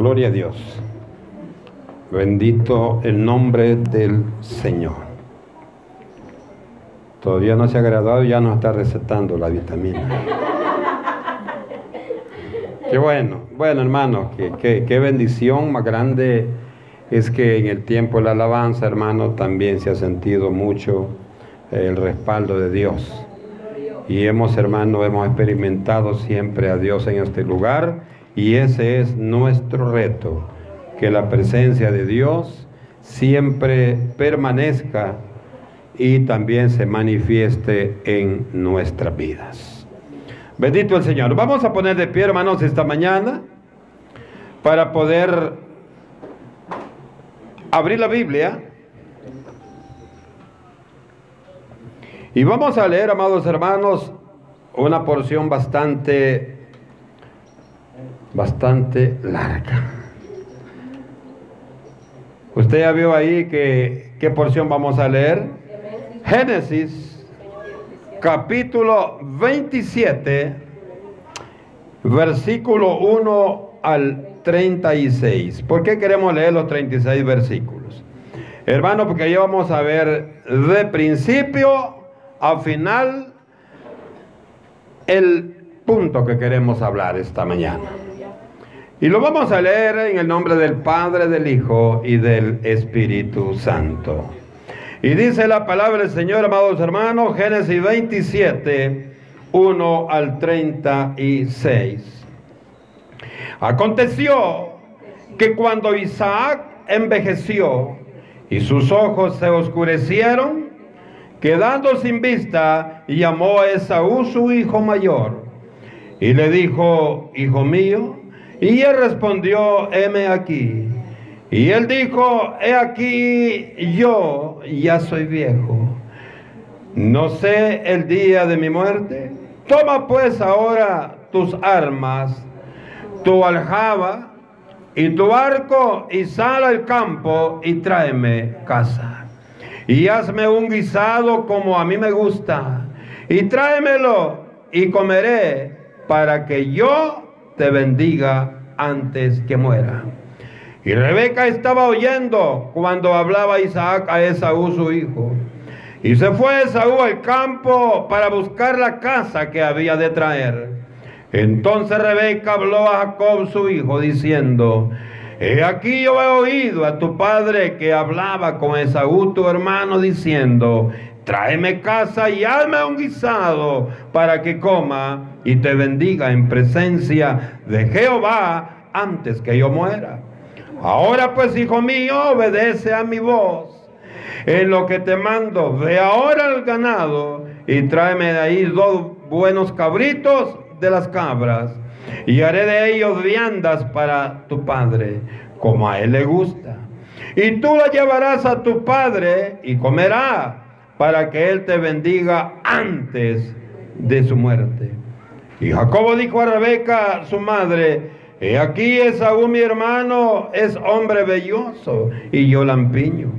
Gloria a Dios. Bendito el nombre del Señor. Todavía no se ha graduado y ya nos está recetando la vitamina. Qué bueno, bueno hermano, qué, bendición más grande es que en el tiempo de la alabanza, hermano, también se ha sentido mucho el respaldo de Dios. Y hemos, hermano, hemos experimentado siempre a Dios en este lugar y ese es nuestro reto, que la presencia de Dios siempre permanezca y también se manifieste en nuestras vidas. Bendito el Señor. Vamos a poner de pie, hermanos, esta mañana para poder abrir la Biblia. Y vamos a leer, amados hermanos, una porción bastante bastante larga. Usted ya vio ahí que qué porción vamos a leer? Génesis capítulo 27 versículo 1 al 36. ¿Por qué queremos leer los 36 versículos? Hermano, porque ahí vamos a ver de principio a final el punto que queremos hablar esta mañana. Y lo vamos a leer en el nombre del Padre, del Hijo y del Espíritu Santo. Y dice la palabra del Señor, amados hermanos, Génesis 27, 1 al 36. Aconteció que cuando Isaac envejeció y sus ojos se oscurecieron, quedando sin vista, llamó a Esaú su hijo mayor y le dijo, hijo mío, y él respondió, heme aquí. Y él dijo, he aquí yo ya soy viejo. No sé el día de mi muerte. Toma pues ahora tus armas, tu aljaba y tu arco y sal al campo y tráeme casa. Y hazme un guisado como a mí me gusta. Y tráemelo y comeré para que yo te bendiga antes que muera. Y Rebeca estaba oyendo cuando hablaba Isaac a Esaú su hijo. Y se fue Esaú al campo para buscar la casa que había de traer. Entonces Rebeca habló a Jacob su hijo diciendo, He aquí yo he oído a tu padre que hablaba con Esaú tu hermano diciendo, tráeme casa y hazme un guisado para que coma y te bendiga en presencia de Jehová antes que yo muera. Ahora pues, hijo mío, obedece a mi voz. En lo que te mando, ve ahora al ganado y tráeme de ahí dos buenos cabritos de las cabras y haré de ellos viandas para tu padre, como a él le gusta. Y tú la llevarás a tu padre y comerá para que él te bendiga antes de su muerte. Y Jacobo dijo a Rebeca, su madre, He aquí Esaú mi hermano es hombre belloso y yo lampiño.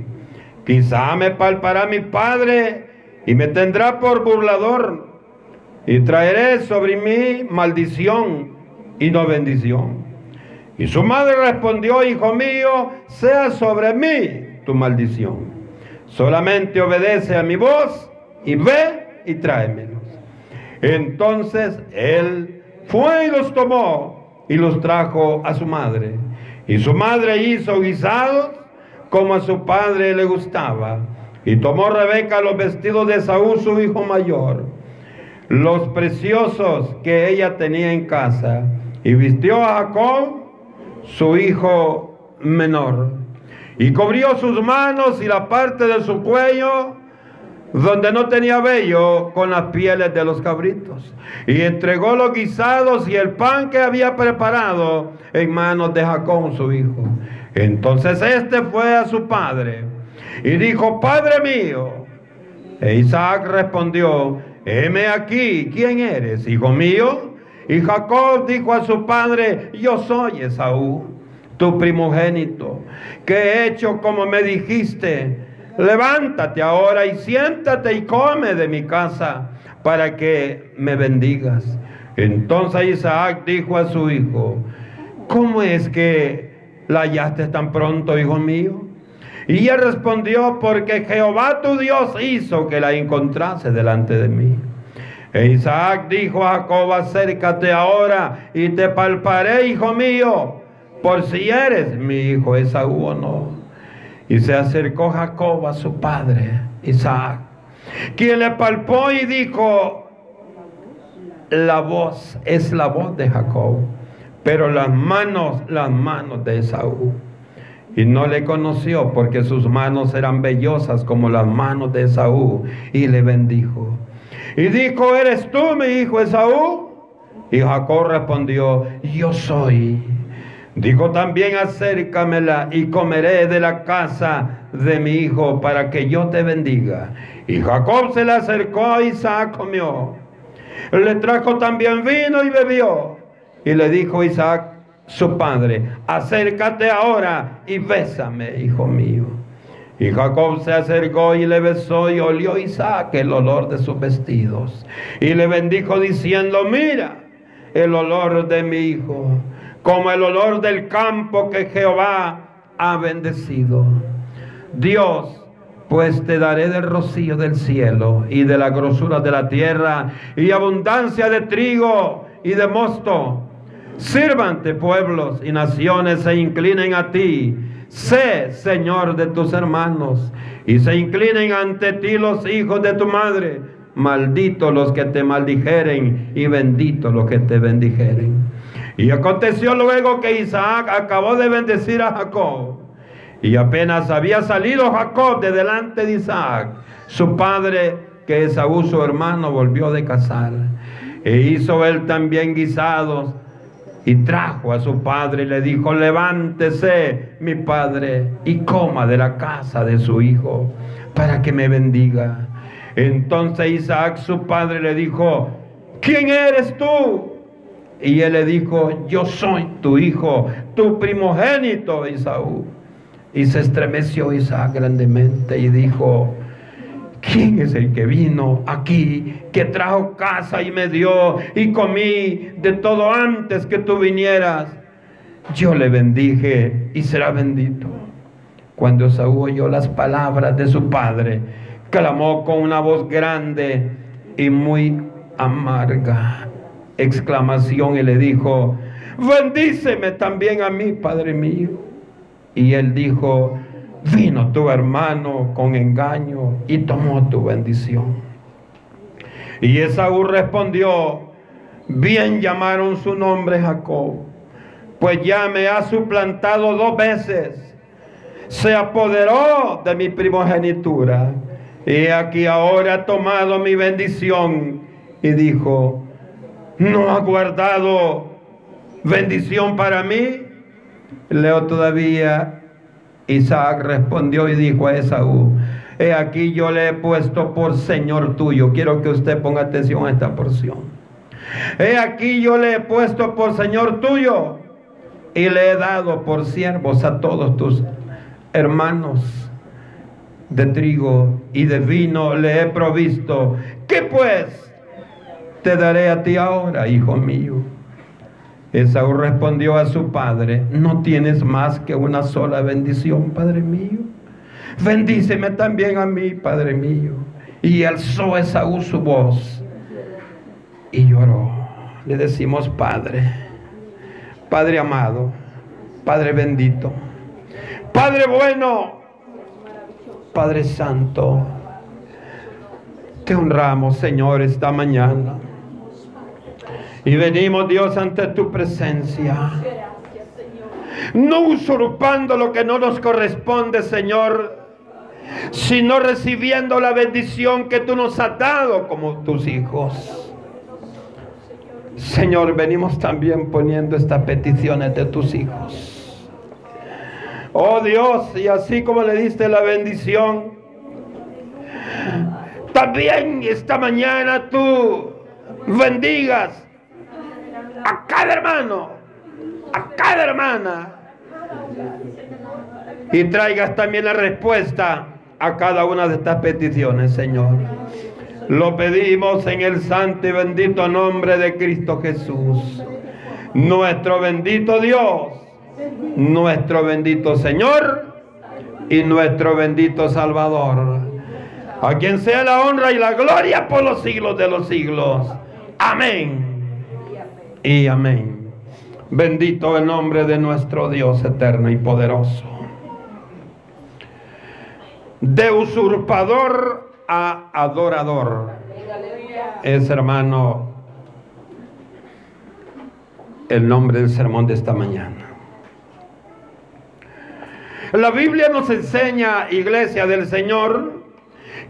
Quizá me palpará mi padre y me tendrá por burlador y traeré sobre mí maldición y no bendición. Y su madre respondió, hijo mío, sea sobre mí tu maldición. Solamente obedece a mi voz y ve y tráemelos. Entonces él fue y los tomó y los trajo a su madre. Y su madre hizo guisados como a su padre le gustaba. Y tomó Rebeca los vestidos de Saúl, su hijo mayor, los preciosos que ella tenía en casa, y vistió a Jacob, su hijo menor, y cubrió sus manos y la parte de su cuello donde no tenía vello con las pieles de los cabritos. Y entregó los guisados y el pan que había preparado en manos de Jacob, su hijo. Entonces este fue a su padre y dijo, Padre mío. E Isaac respondió, heme aquí, ¿quién eres, hijo mío? Y Jacob dijo a su padre, yo soy Esaú, tu primogénito, que he hecho como me dijiste levántate ahora y siéntate y come de mi casa para que me bendigas. Entonces Isaac dijo a su hijo, ¿cómo es que la hallaste tan pronto, hijo mío? Y él respondió, porque Jehová tu Dios hizo que la encontrase delante de mí. E Isaac dijo a Jacob, acércate ahora y te palparé, hijo mío, por si eres mi hijo Esaú o no. Y se acercó Jacob a su padre, Isaac, quien le palpó y dijo, la voz es la voz de Jacob, pero las manos, las manos de Esaú. Y no le conoció porque sus manos eran vellosas como las manos de Esaú. Y le bendijo. Y dijo, ¿eres tú mi hijo Esaú? Y Jacob respondió, yo soy. Dijo también, acércamela y comeré de la casa de mi hijo para que yo te bendiga. Y Jacob se le acercó a Isaac, comió. Le trajo también vino y bebió. Y le dijo Isaac, su padre, acércate ahora y bésame, hijo mío. Y Jacob se acercó y le besó y olió Isaac el olor de sus vestidos. Y le bendijo diciendo, mira el olor de mi hijo, como el olor del campo que Jehová ha bendecido. Dios pues te daré del rocío del cielo y de la grosura de la tierra y abundancia de trigo y de mosto Sírvante pueblos y naciones se inclinen a ti. Sé Señor de tus hermanos y se inclinen ante ti los hijos de tu madre. Malditos los que te maldijeren y benditos los que te bendijeren. Y aconteció luego que Isaac acabó de bendecir a Jacob. Y apenas había salido Jacob de delante de Isaac, su padre, que Esaú su hermano, volvió de cazar. E hizo él también guisados y trajo a su padre y le dijo, levántese mi padre y coma de la casa de su hijo para que me bendiga. Entonces Isaac su padre le dijo, ¿quién eres tú? Y él le dijo, yo soy tu hijo, tu primogénito Isaú. Y se estremeció Isaac grandemente y dijo, ¿Quién es el que vino aquí, que trajo casa y me dio y comí de todo antes que tú vinieras? Yo le bendije y será bendito. Cuando Saúl oyó las palabras de su padre, clamó con una voz grande y muy amarga exclamación y le dijo, bendíceme también a mí, Padre mío. Y él dijo, Vino tu hermano con engaño y tomó tu bendición. Y Esaú respondió, bien llamaron su nombre Jacob, pues ya me ha suplantado dos veces. Se apoderó de mi primogenitura. Y aquí ahora ha tomado mi bendición. Y dijo, ¿no ha guardado bendición para mí? Leo todavía Isaac respondió y dijo a Esaú, he aquí yo le he puesto por Señor tuyo. Quiero que usted ponga atención a esta porción. He aquí yo le he puesto por Señor tuyo y le he dado por siervos a todos tus hermanos de trigo y de vino le he provisto. ¿Qué pues te daré a ti ahora, hijo mío? Esaú respondió a su padre, no tienes más que una sola bendición, Padre mío. Bendíceme también a mí, Padre mío. Y alzó Esaú su voz y lloró. Le decimos, Padre, Padre amado, Padre bendito, Padre bueno, Padre santo, te honramos, Señor, esta mañana. Y venimos, Dios, ante tu presencia. No usurpando lo que no nos corresponde, Señor, sino recibiendo la bendición que tú nos has dado como tus hijos. Señor, venimos también poniendo estas peticiones de tus hijos. Oh Dios, y así como le diste la bendición, también esta mañana tú bendigas a cada hermano, a cada hermana. Y traigas también la respuesta a cada una de estas peticiones, Señor. Lo pedimos en el santo y bendito nombre de Cristo Jesús. Nuestro bendito Dios nuestro bendito Señor y nuestro bendito Salvador. A quien sea la honra y la gloria por los siglos de los siglos. Amén. Y amén. Bendito el nombre de nuestro Dios eterno y poderoso. De usurpador a adorador. Es hermano el nombre del sermón de esta mañana. La Biblia nos enseña, iglesia del Señor,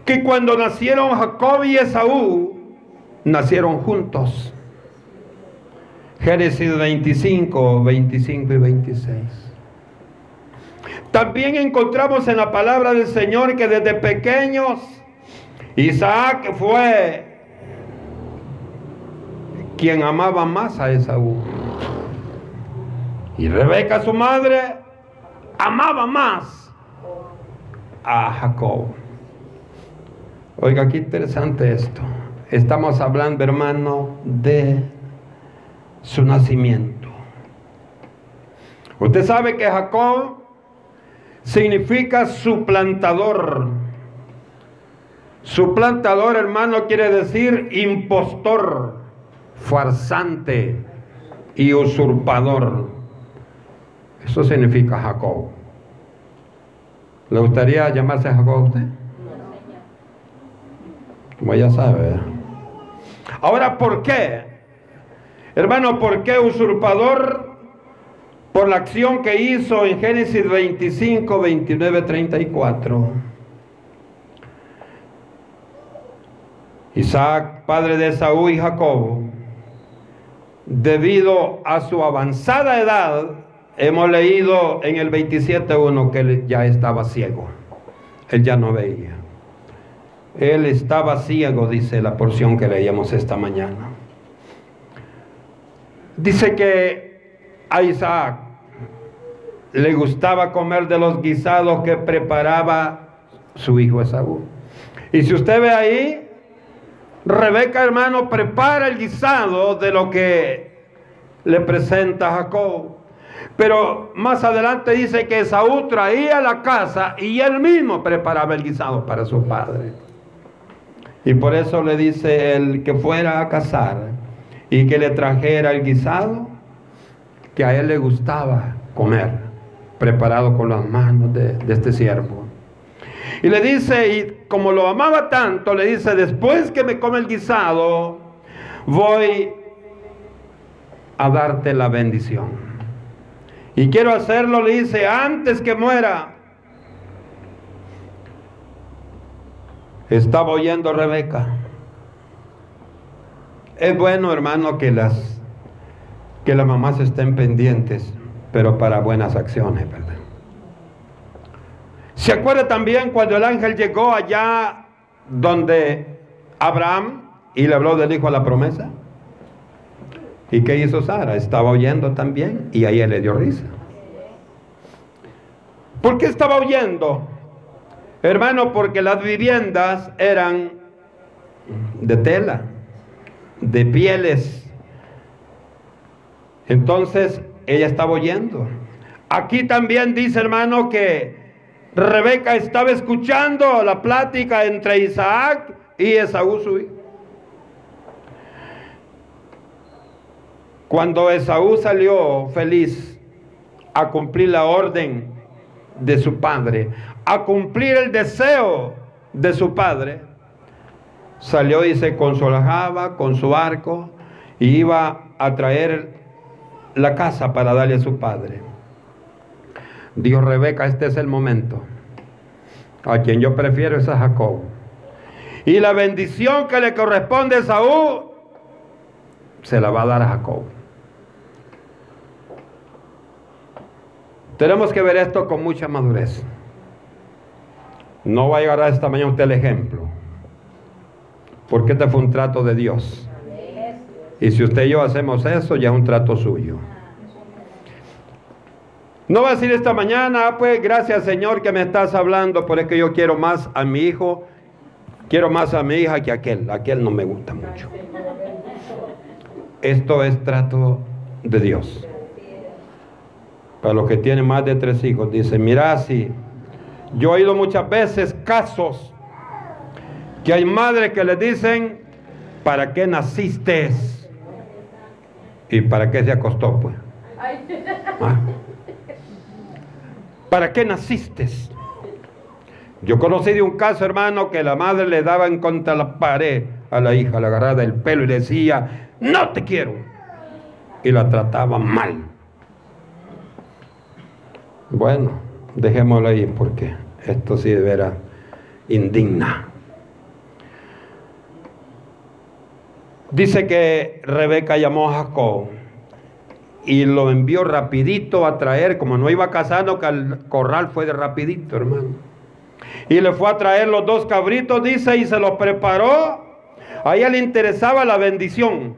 que cuando nacieron Jacob y Esaú, nacieron juntos. Génesis 25, 25 y 26. También encontramos en la palabra del Señor que desde pequeños Isaac fue quien amaba más a Esaú. Y Rebeca, su madre, amaba más a Jacob. Oiga, qué interesante esto. Estamos hablando, hermano, de su nacimiento. Usted sabe que Jacob significa suplantador. Suplantador, hermano, quiere decir impostor, farsante y usurpador. Eso significa Jacob. ¿Le gustaría llamarse Jacob a usted? Como ya sabe. Ahora, ¿por qué? Hermano, ¿por qué usurpador? Por la acción que hizo en Génesis 25, 29, 34. Isaac, padre de Saúl y Jacob, debido a su avanzada edad, hemos leído en el 27.1 que él ya estaba ciego. Él ya no veía. Él estaba ciego, dice la porción que leíamos esta mañana. Dice que a Isaac le gustaba comer de los guisados que preparaba su hijo Esaú. Y si usted ve ahí, Rebeca hermano prepara el guisado de lo que le presenta Jacob. Pero más adelante dice que Esaú traía la casa y él mismo preparaba el guisado para su padre. Y por eso le dice el que fuera a cazar y que le trajera el guisado que a él le gustaba comer, preparado con las manos de, este siervo. Y le dice, y como lo amaba tanto, le dice, después que me come el guisado, voy a darte la bendición. Y quiero hacerlo, le dice, antes que muera. Estaba oyendo Rebeca. Es bueno, hermano, que las que las mamás estén pendientes, pero para buenas acciones, ¿verdad? ¿Se acuerda también cuando el ángel llegó allá donde Abraham y le habló del hijo a la promesa? ¿Y qué hizo Sara? Estaba oyendo también y ahí él le dio risa. ¿Por qué estaba oyendo? Hermano, porque las viviendas eran de tela, de pieles. Entonces ella estaba oyendo. Aquí también dice, hermano, que Rebeca estaba escuchando la plática entre Isaac y Esaú su hijo. Cuando Esaú salió feliz a cumplir la orden de su padre, a cumplir el deseo de su padre, salió y se consolaba con su arco y iba a traer la casa para darle a su padre. Dijo Rebeca, este es el momento. A quien yo prefiero es a Jacob. Y la bendición que le corresponde a Saúl se la va a dar a Jacob. Tenemos que ver esto con mucha madurez. No va a llegar a esta mañana usted el ejemplo. Porque este fue un trato de Dios. Y si usted y yo hacemos eso, ya es un trato suyo. No va a decir esta mañana, ah, pues gracias Señor que me estás hablando, por es que yo quiero más a mi hijo, quiero más a mi hija que a aquel. Aquel no me gusta mucho. Esto es trato de Dios. Para los que tienen más de tres hijos, dice, mira, si yo he oído muchas veces casos que hay madres que les dicen, ¿para qué naciste? ¿Y para qué se acostó? Pues? ¿Ah? ¿Para qué naciste? Yo conocí de un caso, hermano, que la madre le daba en contra la pared a la hija, la agarraba del pelo y decía, no te quiero. Y la trataba mal. Bueno, dejémoslo ahí porque esto sí de veras indigna. Dice que Rebeca llamó a Jacob y lo envió rapidito a traer, como no iba casando, que al corral fue de rapidito, hermano. Y le fue a traer los dos cabritos, dice, y se los preparó. A ella le interesaba la bendición.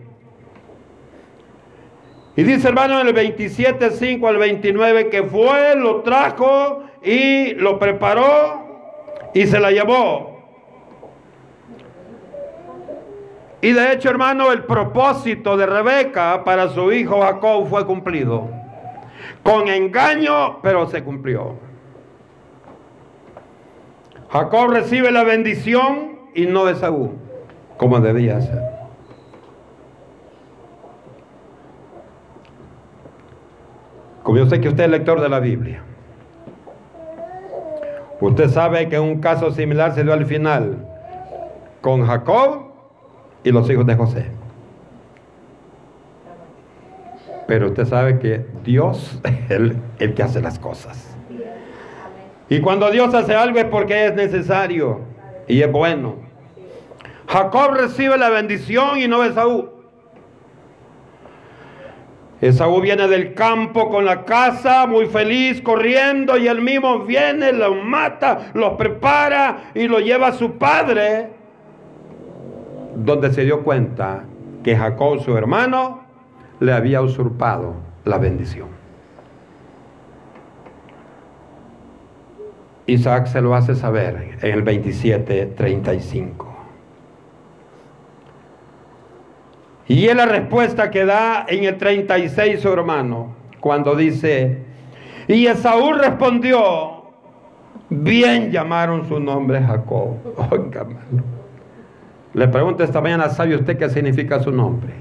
Y dice hermano en el 27, 5 al 29 que fue, lo trajo y lo preparó y se la llevó. Y de hecho hermano el propósito de Rebeca para su hijo Jacob fue cumplido. Con engaño, pero se cumplió. Jacob recibe la bendición y no de Saúl, como debía ser. Como yo sé que usted es lector de la Biblia, usted sabe que un caso similar se dio al final con Jacob y los hijos de José. Pero usted sabe que Dios es el, que hace las cosas. Y cuando Dios hace algo es porque es necesario y es bueno. Jacob recibe la bendición y no Esaú. Esaú viene del campo con la casa, muy feliz, corriendo, y él mismo viene, lo mata, lo prepara y lo lleva a su padre, donde se dio cuenta que Jacob, su hermano, le había usurpado la bendición. Isaac se lo hace saber en el 27:35. Y es la respuesta que da en el 36 su hermano, cuando dice, y Esaú respondió, bien llamaron su nombre Jacob. Oiga, hermano. Le pregunto esta mañana, ¿sabe usted qué significa su nombre?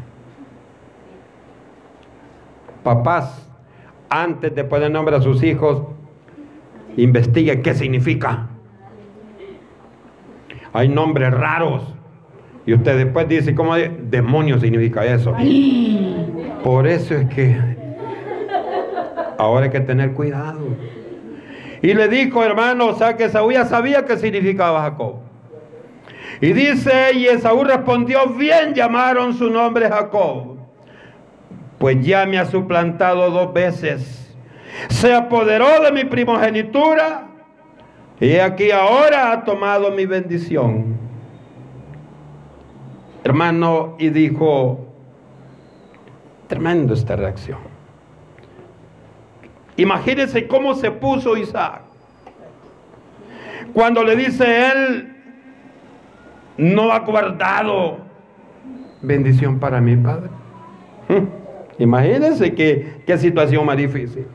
Papás, antes de poner nombre a sus hijos, investigue qué significa. Hay nombres raros y usted después dice, ¿cómo demonio significa eso? Por eso es que ahora hay que tener cuidado. Y le dijo, hermano, o sea que Saúl ya sabía qué significaba Jacob. Y dice, y Esaú respondió, bien llamaron su nombre Jacob, pues ya me ha suplantado dos veces. Se apoderó de mi primogenitura y aquí ahora ha tomado mi bendición hermano, y dijo, tremendo esta reacción. Imagínense cómo se puso Isaac. Cuando le dice él, no ha guardado bendición para mi padre. Imagínense qué, qué situación más difícil.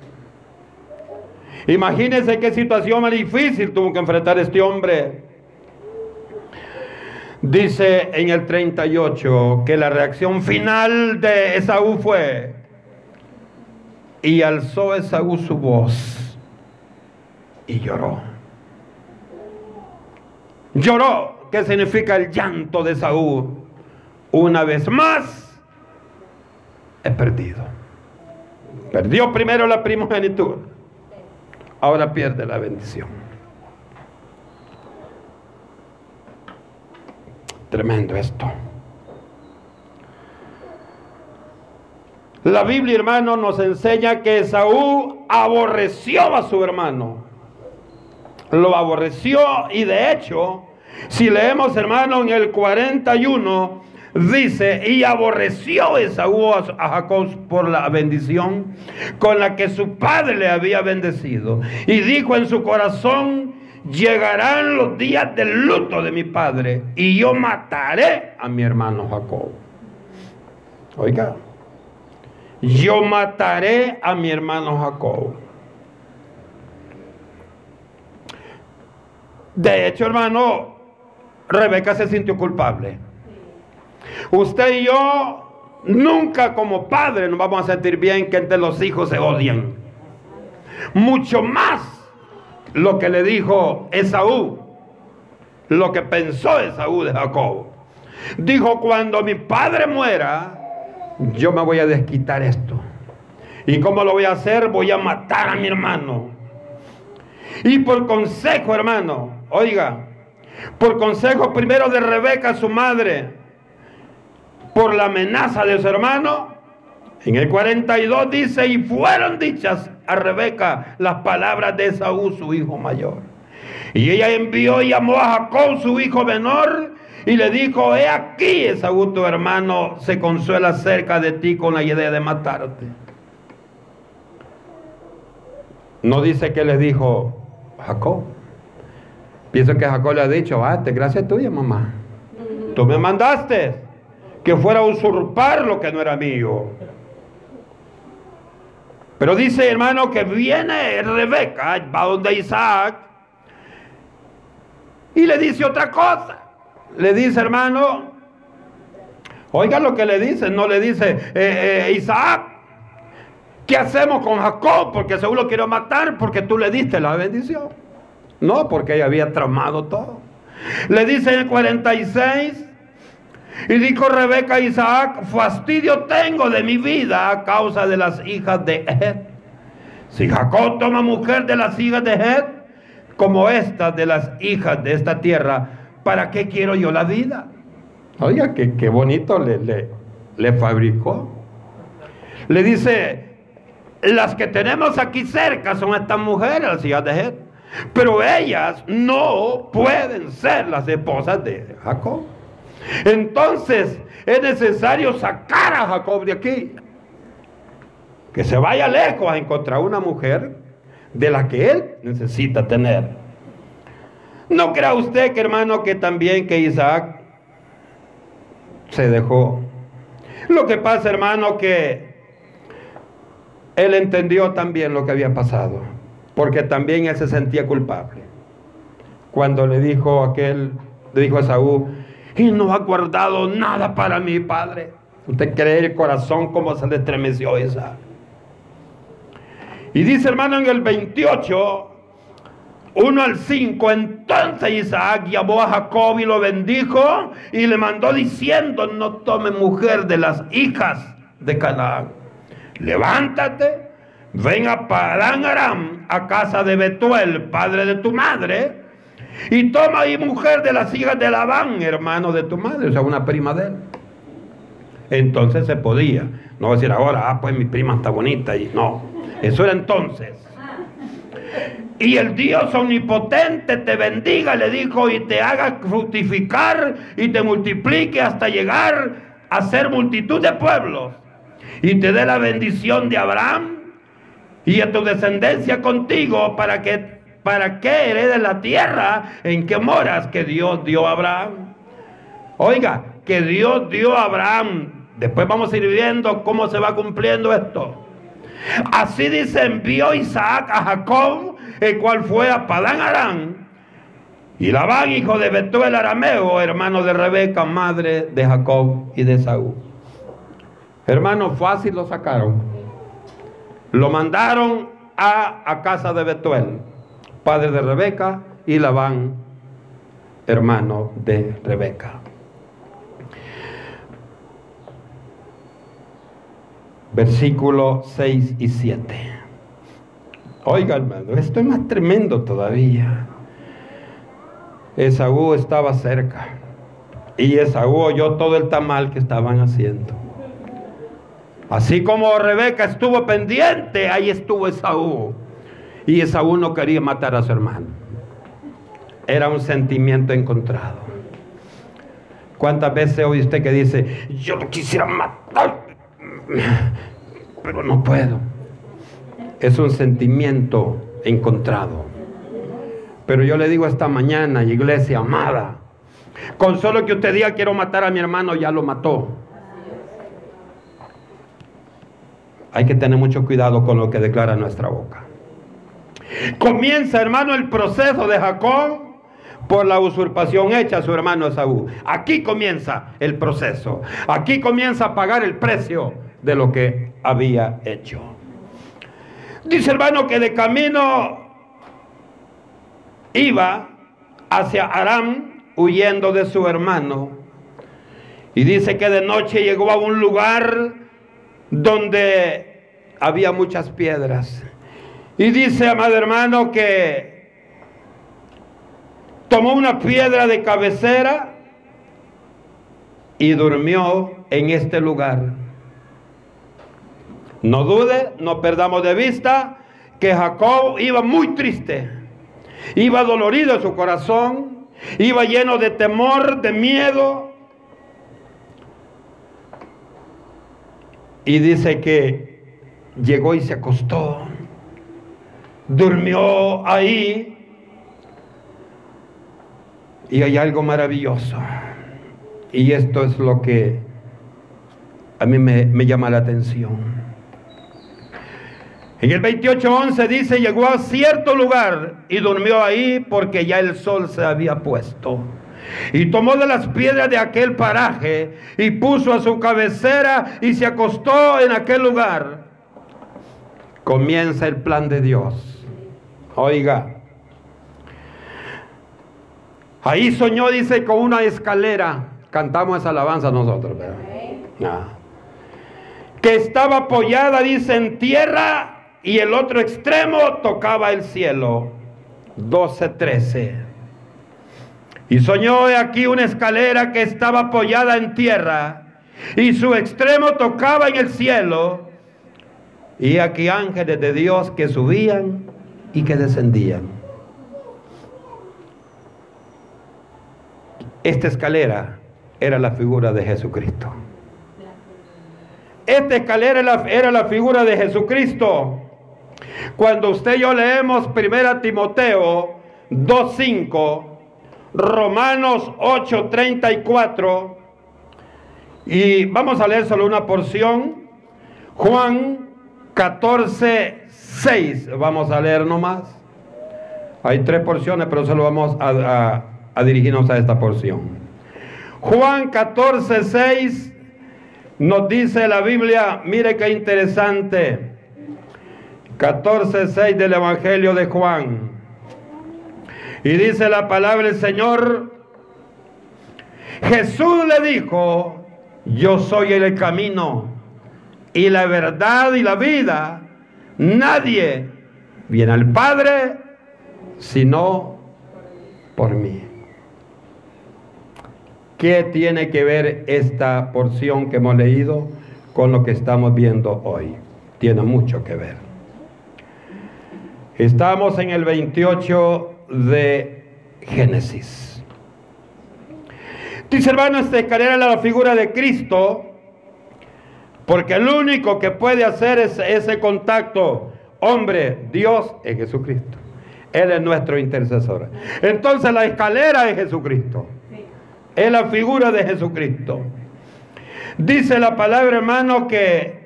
Imagínense qué situación más difícil tuvo que enfrentar este hombre. Dice en el 38 que la reacción final de Esaú fue, y alzó Esaú su voz y lloró. Lloró, ¿qué significa el llanto de Esaú? Una vez más, he perdido. Perdió primero la primogenitura, ahora pierde la bendición. Tremendo esto. La Biblia, hermano, nos enseña que Saúl aborreció a su hermano. Lo aborreció y de hecho, si leemos, hermano, en el 41, dice, y aborreció Esaú a Jacob por la bendición con la que su padre le había bendecido. Y dijo en su corazón, llegarán los días del luto de mi padre y yo mataré a mi hermano Jacob. Oiga, yo mataré a mi hermano Jacob. De hecho, hermano, Rebeca se sintió culpable. Usted y yo nunca como padres nos vamos a sentir bien que entre los hijos se odian. Mucho más lo que le dijo Esaú, lo que pensó Esaú de Jacob. Dijo, cuando mi padre muera, yo me voy a desquitar esto. ¿Y cómo lo voy a hacer? Voy a matar a mi hermano. Y por consejo, hermano, oiga, por consejo primero de Rebeca, su madre, por la amenaza de su hermano, en el 42 dice, y fueron dichas a Rebeca las palabras de Saúl, su hijo mayor. Y ella envió y llamó a Jacob, su hijo menor, y le dijo, he aquí, Esaú tu hermano se consuela cerca de ti con la idea de matarte. No dice que le dijo Jacob. Pienso que Jacob le ha dicho, te gracias tuya, mamá. Tú me mandaste que fuera a usurpar lo que no era mío. Pero dice hermano que viene Rebeca, va donde Isaac, y le dice otra cosa. Le dice hermano, oiga lo que le dice, no le dice eh, eh, Isaac, ¿qué hacemos con Jacob? Porque seguro quiero matar porque tú le diste la bendición. No, porque ella había tramado todo. Le dice en el 46, y dijo Rebeca a Isaac, fastidio tengo de mi vida a causa de las hijas de Ed. Si Jacob toma mujer de las hijas de Ed, como esta de las hijas de esta tierra, ¿para qué quiero yo la vida? Oiga, qué, qué bonito le, le, le fabricó. Le dice, las que tenemos aquí cerca son estas mujeres, las hijas de Ed. Pero ellas no pueden ser las esposas de Jacob. Entonces es necesario sacar a Jacob de aquí. Que se vaya lejos a encontrar una mujer de la que él necesita tener. No crea usted que hermano que también que Isaac se dejó. Lo que pasa hermano que él entendió también lo que había pasado. Porque también él se sentía culpable. Cuando le dijo aquel, le dijo a Saúl, y no ha guardado nada para mi padre. Usted cree el corazón como se le estremeció esa. Y dice hermano en el 28, 1 al 5, entonces Isaac llamó a Jacob y lo bendijo y le mandó diciendo, no tome mujer de las hijas de Canaán. Levántate, ven a Padán Aram, a casa de Betuel, padre de tu madre, y toma ahí mujer de las hijas de Labán, hermano de tu madre, o sea, una prima de él. Entonces se podía. No decir ahora, ah, pues mi prima está bonita. Y no, eso era entonces. Y el Dios omnipotente te bendiga, le dijo, y te haga fructificar y te multiplique hasta llegar a ser multitud de pueblos. Y te dé la bendición de Abraham y a tu descendencia contigo para que ¿Para qué heredes la tierra en que moras que Dios dio a Abraham? Oiga, que Dios dio a Abraham. Después vamos a ir viendo cómo se va cumpliendo esto. Así dice, envió Isaac a Jacob, el cual fue a Padán Aram. Y Labán, hijo de Betuel Arameo, hermano de Rebeca, madre de Jacob y de Saúl. Hermano, fácil lo sacaron. Lo mandaron a, a casa de Betuel padre de Rebeca, y Labán, hermano de Rebeca. Versículo 6 y 7. Oiga, hermano, esto es más tremendo todavía. Esaú estaba cerca y Esaú oyó todo el tamal que estaban haciendo. Así como Rebeca estuvo pendiente, ahí estuvo Esaú. Y Esaú no quería matar a su hermano. Era un sentimiento encontrado. ¿Cuántas veces oye usted que dice, yo quisiera matar, pero no puedo? Es un sentimiento encontrado. Pero yo le digo esta mañana, iglesia amada, con solo que usted diga quiero matar a mi hermano, ya lo mató. Hay que tener mucho cuidado con lo que declara nuestra boca. Comienza, hermano, el proceso de Jacob por la usurpación hecha a su hermano Esaú. Aquí comienza el proceso. Aquí comienza a pagar el precio de lo que había hecho. Dice hermano que de camino iba hacia Aram huyendo de su hermano. Y dice que de noche llegó a un lugar donde había muchas piedras. Y dice, amado hermano, que tomó una piedra de cabecera y durmió en este lugar. No dude, no perdamos de vista que Jacob iba muy triste, iba dolorido en su corazón, iba lleno de temor, de miedo. Y dice que llegó y se acostó, durmió ahí. Y hay algo maravilloso. Y esto es lo que a mí me, llama la atención. En el 28.11 dice, llegó a cierto lugar y durmió ahí porque ya el sol se había puesto. Y tomó de las piedras de aquel paraje y puso a su cabecera y se acostó en aquel lugar. Comienza el plan de Dios. Oiga. Ahí soñó, dice, con una escalera. Cantamos esa alabanza nosotros, ¿verdad? Ah. Que estaba apoyada, dice, en tierra y el otro extremo tocaba el cielo. 12:13. Y soñó aquí una escalera que estaba apoyada en tierra y su extremo tocaba en el cielo. Y aquí ángeles de Dios que subían y que descendían. Esta escalera era la figura de Jesucristo. Esta escalera era la, figura de Jesucristo. Cuando usted y yo leemos 1 Timoteo 2.5, Romanos 8.34, y vamos a leer solo una porción, Juan 14.6, vamos a leer nomás. Hay tres porciones, pero solo vamos a, a dirigirnos a esta porción. Juan 14.6 nos dice la Biblia, mire qué interesante. 14.6 del Evangelio de Juan. Y dice la palabra del Señor, Jesús le dijo, yo soy el camino y la verdad y la vida. Nadie viene al Padre sino por mí. ¿Qué tiene que ver esta porción que hemos leído con lo que estamos viendo hoy? Tiene mucho que ver. Estamos en el 28 de Génesis. Dice hermano, esta escalera es la figura de Cristo, porque el único que puede hacer ese contacto, hombre, Dios, es Jesucristo. Él es nuestro intercesor. Entonces la escalera es Jesucristo. Es la figura de Jesucristo. Dice la palabra, hermano, que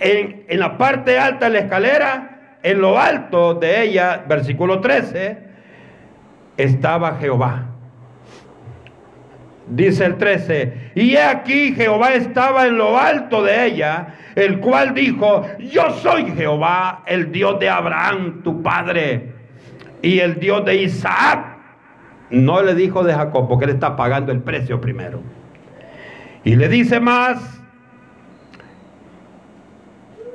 en, en la parte alta de la escalera en lo alto de ella, versículo 13, estaba Jehová. Dice el 13, y aquí Jehová estaba en lo alto de ella, el cual dijo, yo soy Jehová, el Dios de Abraham, tu padre, y el Dios de Isaac. No le dijo de Jacob, porque él está pagando el precio primero. Y le dice más,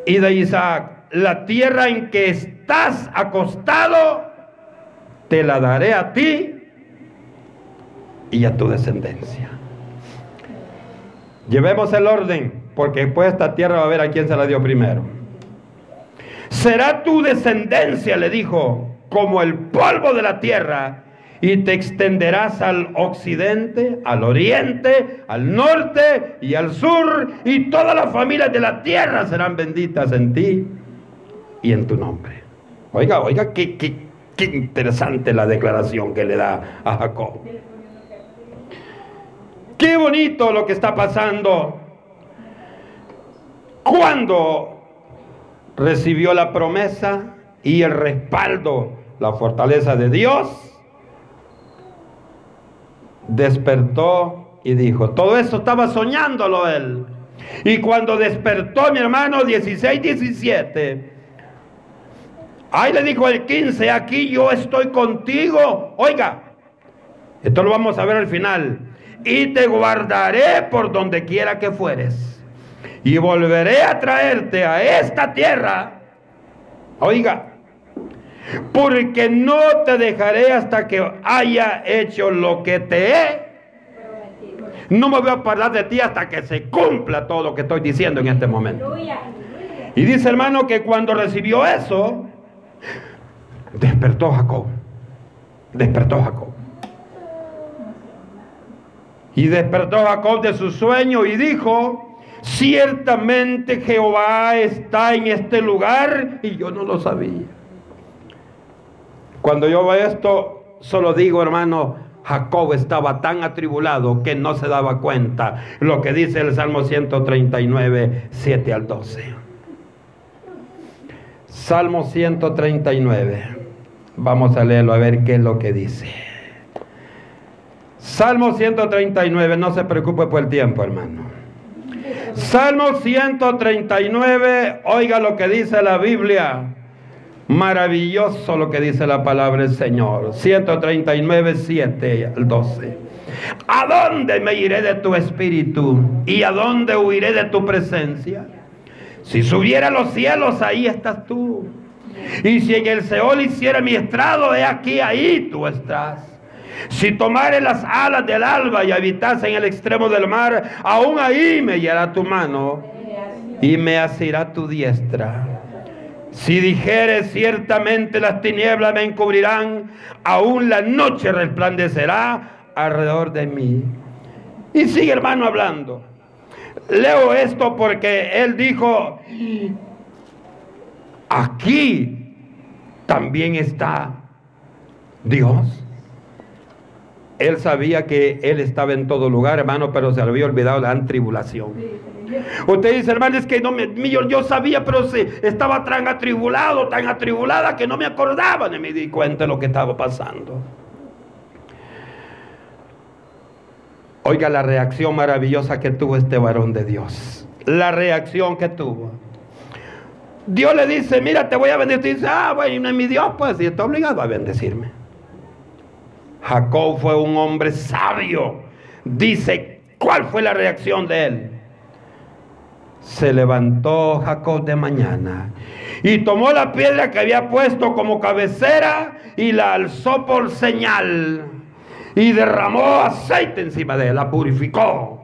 y de Isaac, la tierra en que estás acostado, te la daré a ti y a tu descendencia. Llevemos el orden, porque después esta tierra va a ver a quién se la dio primero. Será tu descendencia, le dijo, como el polvo de la tierra, y te extenderás al occidente, al oriente, al norte y al sur, y todas las familias de la tierra serán benditas en ti y en tu nombre. Oiga, oiga, qué, qué, interesante la declaración que le da a Jacob. Qué bonito lo que está pasando. Cuando recibió la promesa y el respaldo, la fortaleza de Dios, despertó y dijo, todo esto estaba soñándolo él. Y cuando despertó mi hermano 16, 17, ahí le dijo el 15, aquí yo estoy contigo. Oiga, esto lo vamos a ver al final. Y te guardaré por donde quiera que fueres. Y volveré a traerte a esta tierra. Oiga, porque no te dejaré hasta que haya hecho lo que te he. No me voy a hablar de ti hasta que se cumpla todo lo que estoy diciendo en este momento. Y dice hermano que cuando recibió eso, despertó Jacob. Despertó Jacob. Y despertó Jacob de su sueño y dijo, ciertamente Jehová está en este lugar y yo no lo sabía. Cuando yo veo esto, solo digo, hermano, Jacob estaba tan atribulado que no se daba cuenta lo que dice el Salmo 139, 7 al 12. Salmo 139. Vamos a leerlo a ver qué es lo que dice. Salmo 139, no se preocupe por el tiempo, hermano. Salmo 139, oiga lo que dice la Biblia. Maravilloso lo que dice la palabra del Señor. 139, 7 al 12. ¿A dónde me iré de tu espíritu? ¿Y a dónde huiré de tu presencia? Si subiera a los cielos, ahí estás tú. Y si en el Seol hiciera mi estrado, he aquí, ahí tú estás. Si tomare las alas del alba y habitase en el extremo del mar, aún ahí me guiará tu mano y me asirá tu diestra. Si dijere ciertamente las tinieblas me encubrirán, aún la noche resplandecerá alrededor de mí. Y sigue hermano hablando. Leo esto porque él dijo, aquí también está Dios. Él sabía que él estaba en todo lugar, hermano, pero se había olvidado la tribulación. Usted dice, hermano, es que no me, yo, yo sabía, pero estaba tan atribulado, tan atribulada que no me acordaba ni me di cuenta de lo que estaba pasando. Oiga la reacción maravillosa que tuvo este varón de Dios. La reacción que tuvo. Dios le dice, mira, te voy a bendecir. Dice, ah, bueno, mi Dios, pues, y está obligado a bendecirme. Jacob fue un hombre sabio. Dice, ¿cuál fue la reacción de él? Se levantó Jacob de mañana y tomó la piedra que había puesto como cabecera y la alzó por señal y derramó aceite encima de él, la purificó.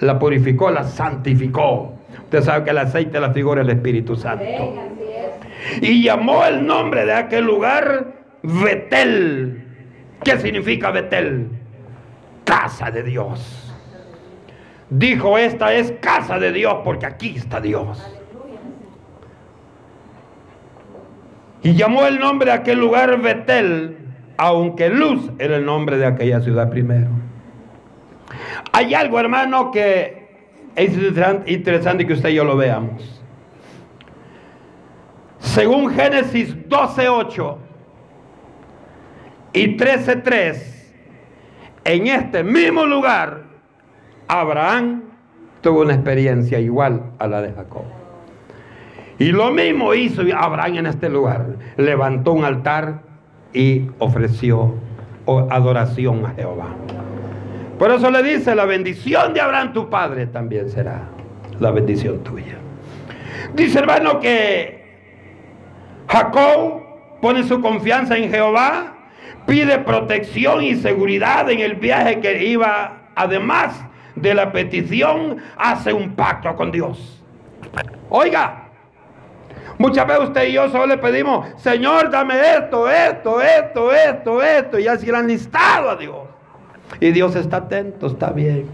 La purificó, la santificó. Usted sabe que el aceite la figura del Espíritu Santo. Y llamó el nombre de aquel lugar Betel. ¿Qué significa Betel? Casa de Dios. Dijo, esta es casa de Dios porque aquí está Dios. Y llamó el nombre de aquel lugar Betel, aunque Luz era el nombre de aquella ciudad primero. Hay algo, hermano, que es interesante que usted y yo lo veamos. Según Génesis 12:8 y 13:3, en este mismo lugar, Abraham tuvo una experiencia igual a la de Jacob. Y lo mismo hizo Abraham en este lugar. Levantó un altar y ofreció adoración a Jehová. Por eso le dice, la bendición de Abraham tu padre también será la bendición tuya. Dice hermano que Jacob pone su confianza en Jehová, pide protección y seguridad en el viaje que iba, además de la petición, hace un pacto con Dios. Oiga, Muchas veces usted y yo solo le pedimos, Señor, dame esto, esto, esto, esto, esto, y así le han listado a Dios. Y Dios está atento, está bien.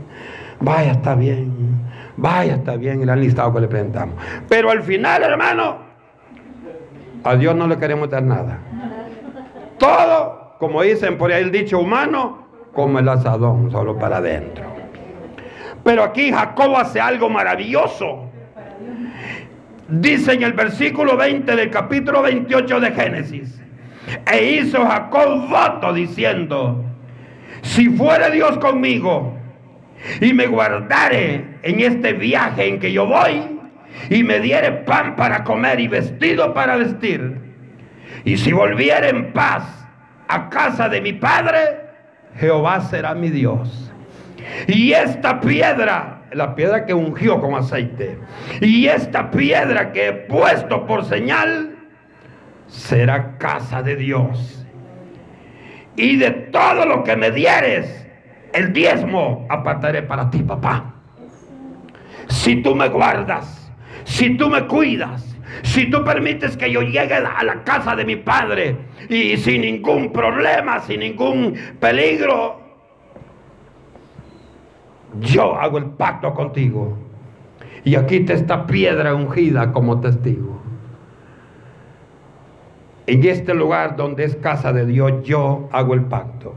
Vaya, está bien. Vaya, está bien. Y le han listado que le presentamos. Pero al final, hermano, a Dios no le queremos dar nada. Todo, como dicen por ahí el dicho humano, como el asadón, solo para adentro. Pero aquí Jacob hace algo maravilloso. Dice en el versículo 20 del capítulo 28 de Génesis, e hizo Jacob voto diciendo, si fuere Dios conmigo y me guardare en este viaje en que yo voy y me diere pan para comer y vestido para vestir, y si volviere en paz a casa de mi padre, Jehová será mi Dios. Y esta piedra, la piedra que ungió con aceite, y esta piedra que he puesto por señal, será casa de Dios. Y de todo lo que me dieres, el diezmo apartaré para ti, papá. Si tú me guardas, si tú me cuidas, si tú permites que yo llegue a la casa de mi padre y sin ningún problema, sin ningún peligro, yo hago el pacto contigo. Y aquí te esta piedra ungida como testigo. En este lugar donde es casa de Dios, yo hago el pacto.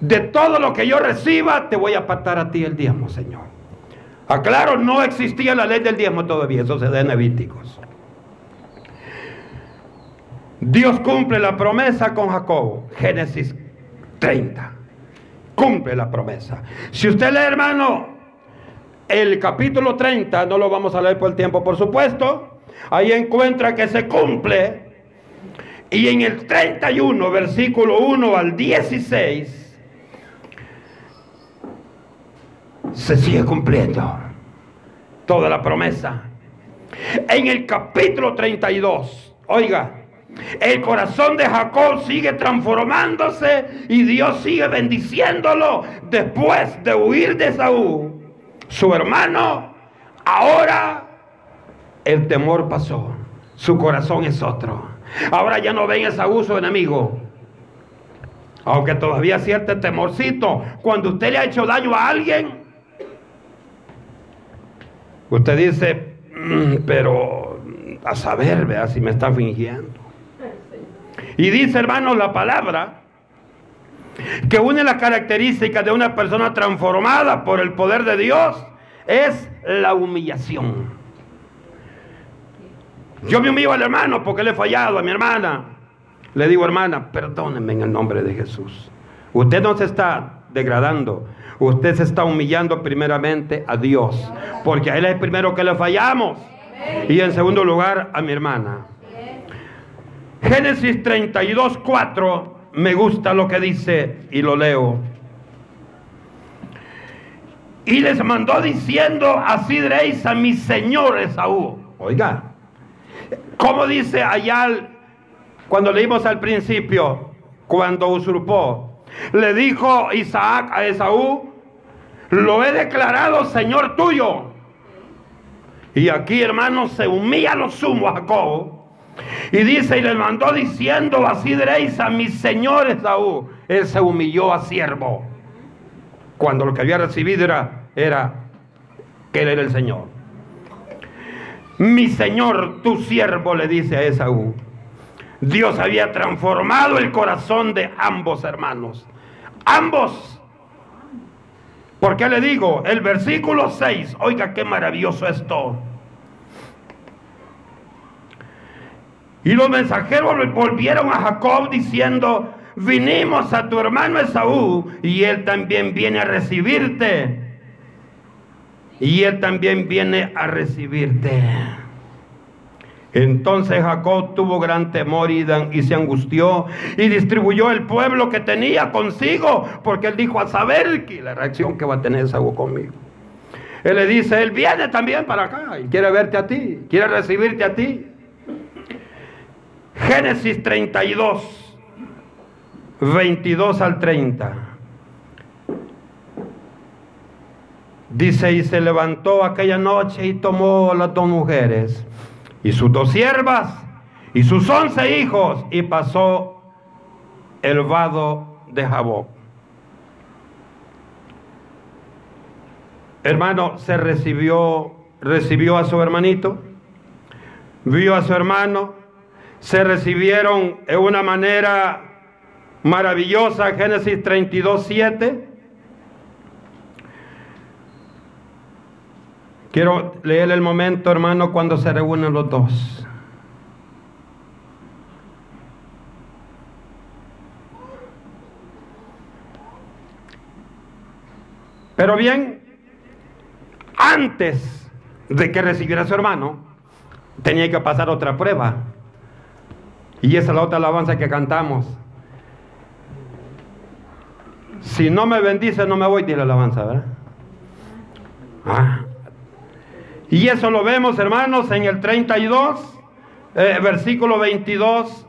De todo lo que yo reciba, te voy a apartar a ti el diezmo, Señor. Aclaro, no existía la ley del diezmo todavía, eso se da en Levíticos. Dios cumple la promesa con Jacobo, Génesis 30. Cumple la promesa. Si usted lee, hermano, el capítulo 30, no lo vamos a leer por el tiempo, por supuesto, ahí encuentra que se cumple. Y en el 31, versículo 1 al 16, se sigue cumpliendo toda la promesa. En el capítulo 32, oiga, el corazón de Jacob sigue transformándose y Dios sigue bendiciéndolo después de huir de Saúl. Su hermano, ahora el temor pasó. Su corazón es otro. Ahora ya no ven a Saúl su enemigo. Aunque todavía siente temorcito. Cuando usted le ha hecho daño a alguien, usted dice, mm, pero a saber, vea si me está fingiendo. Y dice, hermanos, la palabra que une las características de una persona transformada por el poder de Dios es la humillación. Yo me humillo al hermano porque le he fallado a mi hermana. Le digo, hermana, perdónenme en el nombre de Jesús. Usted no se está degradando. Usted se está humillando primeramente a Dios. Porque a Él es primero que le fallamos. Y en segundo lugar a mi hermana. Génesis 32, 4, me gusta lo que dice y lo leo. Y les mandó diciendo, así diréis a mi señor Esaú. Oiga, como dice allá cuando leímos al principio, cuando usurpó, le dijo Isaac a Esaú, lo he declarado Señor tuyo. Y aquí, hermanos, se humilla lo sumo a Jacob y dice, y le mandó diciendo, así diréis a mis señores Saúl. Él se humilló a siervo. Cuando lo que había recibido era, era que él era el Señor. Mi Señor, tu siervo, le dice a Esaú. Dios había transformado el corazón de ambos hermanos. Ambos. ¿Por qué le digo? El versículo 6, oiga qué maravilloso esto. Y los mensajeros volvieron a Jacob diciendo, vinimos a tu hermano Esaú y él también viene a recibirte. Y él también viene a recibirte. Entonces Jacob tuvo gran temor y, se angustió y distribuyó el pueblo que tenía consigo, porque él dijo a saber que la reacción que va a tener Esaú conmigo. Él le dice, él viene también para acá y quiere verte a ti, quiere recibirte a ti. Génesis 32, 22 al 30. Dice, y se levantó aquella noche y tomó las dos mujeres y sus dos siervas y sus once hijos y pasó el vado de Jabob. Hermano, se recibió, recibió a su hermanito, vio a su hermano, se recibieron en una manera maravillosa, Génesis 32, 7. Quiero leer el momento, hermano, cuando se reúnen los dos. Pero bien, antes de que recibiera su hermano, tenía que pasar otra prueba. Y esa es la otra alabanza que cantamos. Si no me bendice, no me voy, de la alabanza, ¿verdad? Ah. Y eso lo vemos, hermanos, en el 32, eh, versículo 22,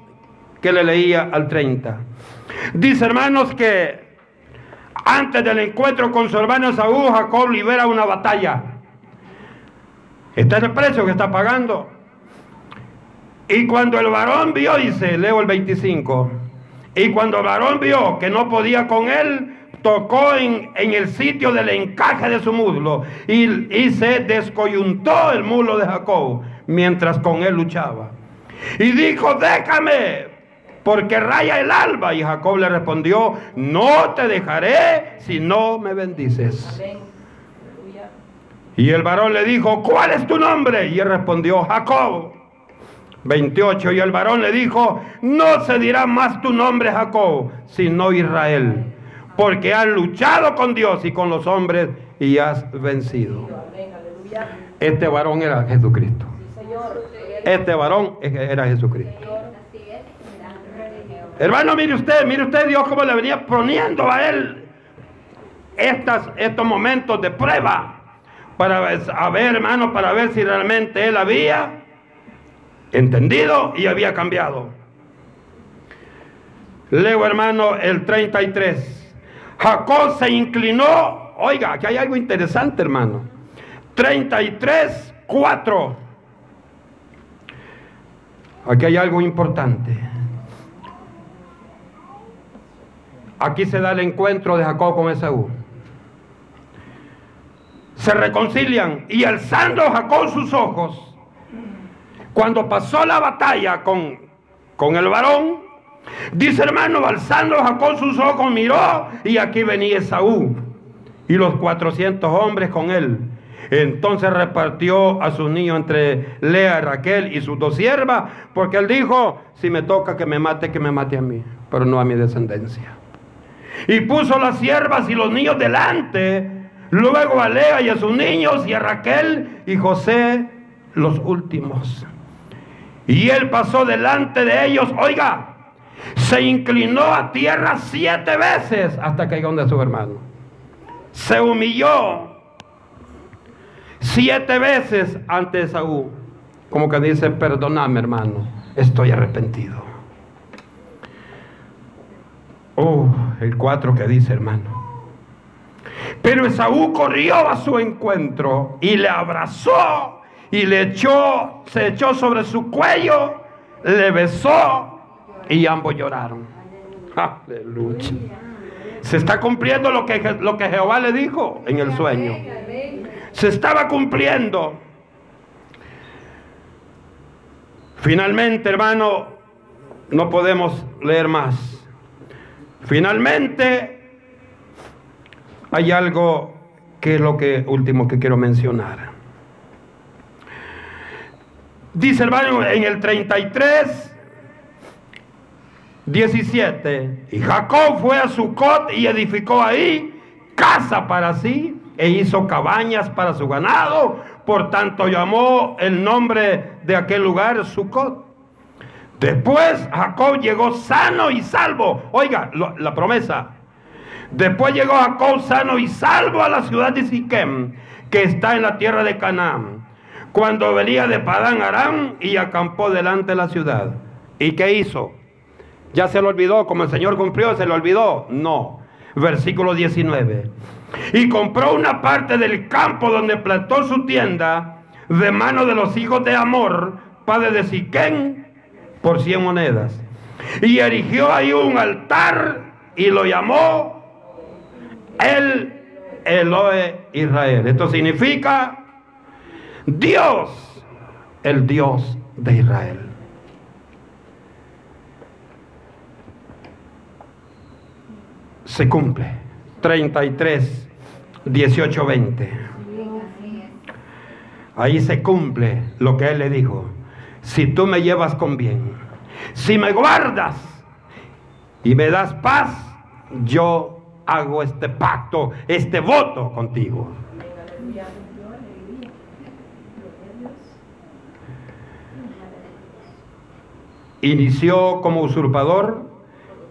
que le leía al 30. Dice, hermanos, que antes del encuentro con su hermano Saúl, Jacob libera una batalla. Este es el precio que está pagando. Y cuando el varón vio, dice, leo el 25, y cuando el varón vio que no podía con él, tocó en, el sitio del encaje de su muslo y, y se descoyuntó el muslo de Jacob mientras con él luchaba. Y dijo, déjame, porque raya el alba. Y Jacob le respondió, no te dejaré si no me bendices. Y el varón le dijo, ¿cuál es tu nombre? Y él respondió, Jacob. 28. Y el varón le dijo, no se dirá más tu nombre Jacob, sino Israel, porque has luchado con Dios y con los hombres y has vencido. Este varón era Jesucristo. Este varón era Jesucristo. Hermano, mire usted, mire usted Dios cómo le venía poniendo a él estas, estos momentos de prueba para ver, hermano, para ver si realmente él había entendido y había cambiado. Leo hermano el 33. Jacob se inclinó. Oiga, aquí hay algo interesante hermano. 33, 4. Aquí hay algo importante. Aquí se da el encuentro de Jacob con Esaú. Se reconcilian y alzando Jacob sus ojos, cuando pasó la batalla con, con el varón, dice hermano, alzando Jacob sus ojos, miró y aquí venía Esaú y los 400 hombres con él. Entonces repartió a sus niños entre Lea, Raquel y sus dos siervas, porque él dijo, si me toca que me mate, que me mate a mí, pero no a mi descendencia. Y puso las siervas y los niños delante, luego a Lea y a sus niños y a Raquel y José los últimos. Y él pasó delante de ellos, oiga, se inclinó a tierra siete veces hasta que llegó donde su hermano. Se humilló siete veces ante Saúl. Como que dice, perdóname hermano, estoy arrepentido. Oh, el cuatro que dice hermano. Pero Esaú corrió a su encuentro y le abrazó y le echó, se echó sobre su cuello, le besó y ambos lloraron. Aleluya. Se está cumpliendo lo que, lo que Jehová le dijo en el sueño. Se estaba cumpliendo. Finalmente, hermano, no podemos leer más. Finalmente, hay algo que es lo que último que quiero mencionar. Dice hermano en el 33, 17. Y Jacob fue a Sucot y edificó ahí casa para sí e hizo cabañas para su ganado. Por tanto llamó el nombre de aquel lugar Sucot. Después Jacob llegó sano y salvo. Oiga, la promesa. Después llegó Jacob sano y salvo a la ciudad de Siquem, que está en la tierra de Canaán cuando venía de Padán Aram y acampó delante de la ciudad. ¿Y qué hizo? ¿Ya se lo olvidó? Como el Señor cumplió, ¿se lo olvidó? No. Versículo 19. Y compró una parte del campo donde plantó su tienda de mano de los hijos de Amor, padre de Siquén, por cien monedas. Y erigió ahí un altar y lo llamó el Eloe Israel. Esto significa Dios, el Dios de Israel. Se cumple. 33, 18, 20. ahí se cumple lo que él le dijo. Si tú me llevas con bien, si me guardas y me das paz, yo hago este pacto, este voto contigo. Inició como usurpador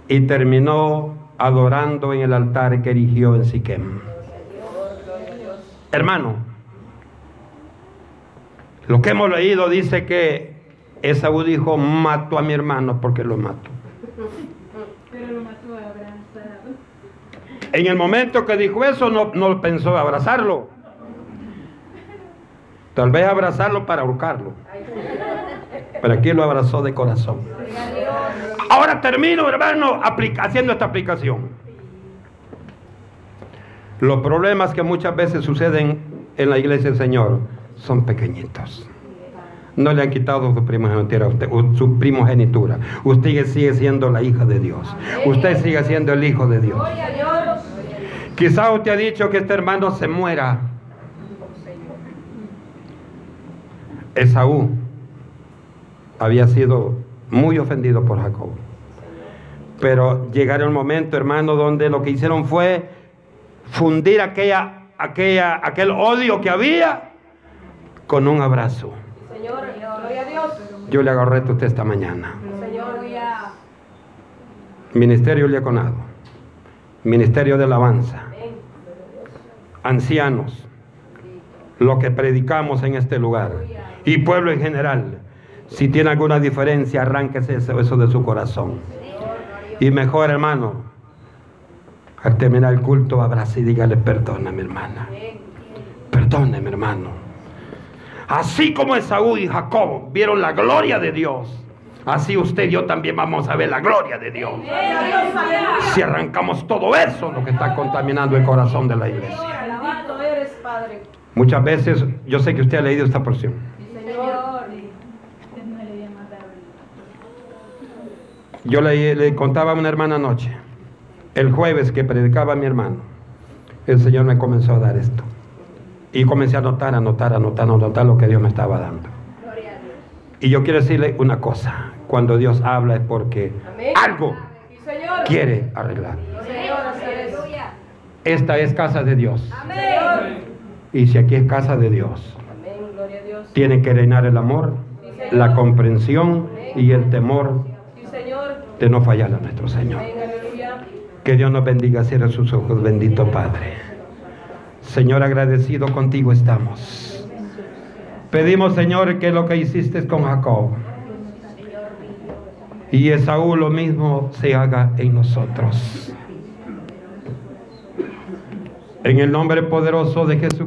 y terminó adorando en el altar que erigió en Siquem. Hermano, lo que hemos leído dice que Esaú dijo, mato a mi hermano porque lo mato. Pero lo mató abrazado. En el momento que dijo eso, no, no pensó abrazarlo. Tal vez abrazarlo para ahorcarlo. Pero aquí lo abrazó de corazón. Ahora termino, hermano, haciendo esta aplicación. Los problemas que muchas veces suceden en la iglesia del Señor son pequeñitos. No le han quitado su primogenitura, usted, su primogenitura. Usted sigue siendo la hija de Dios. Usted sigue siendo el hijo de Dios. Quizá usted ha dicho que este hermano se muera. Esaú había sido muy ofendido por Jacob. Pero llegaron el momento, hermano, donde lo que hicieron fue fundir aquella, aquella, aquel odio que había con un abrazo. Señor, gloria a Dios. Yo le agarré a usted esta mañana. Señor, Ministerio Liaconado, Ministerio de Alabanza, ancianos, lo que predicamos en este lugar y pueblo en general. Si tiene alguna diferencia, arránquese eso, eso de su corazón. Y mejor, hermano, al terminar el culto, abrace y dígale, perdóname, hermana. Perdóneme, hermano. Así como Esaú y Jacob vieron la gloria de Dios, así usted y yo también vamos a ver la gloria de Dios. Si arrancamos todo eso, lo que está contaminando el corazón de la iglesia. Muchas veces, yo sé que usted ha leído esta porción. Yo le, le contaba a una hermana anoche el jueves que predicaba a mi hermano, el Señor me comenzó a dar esto. Y comencé a anotar, anotar, anotar, anotar lo que Dios me estaba dando. Y yo quiero decirle una cosa, cuando Dios habla es porque algo quiere arreglar. Esta es casa de Dios. Y si aquí es casa de Dios, tiene que reinar el amor, la comprensión y el temor de no fallar a nuestro Señor. Que Dios nos bendiga, cierre sus ojos, bendito Padre. Señor, agradecido contigo estamos. Pedimos, Señor, que lo que hiciste con Jacob y Esaú lo mismo se haga en nosotros. En el nombre poderoso de Jesús.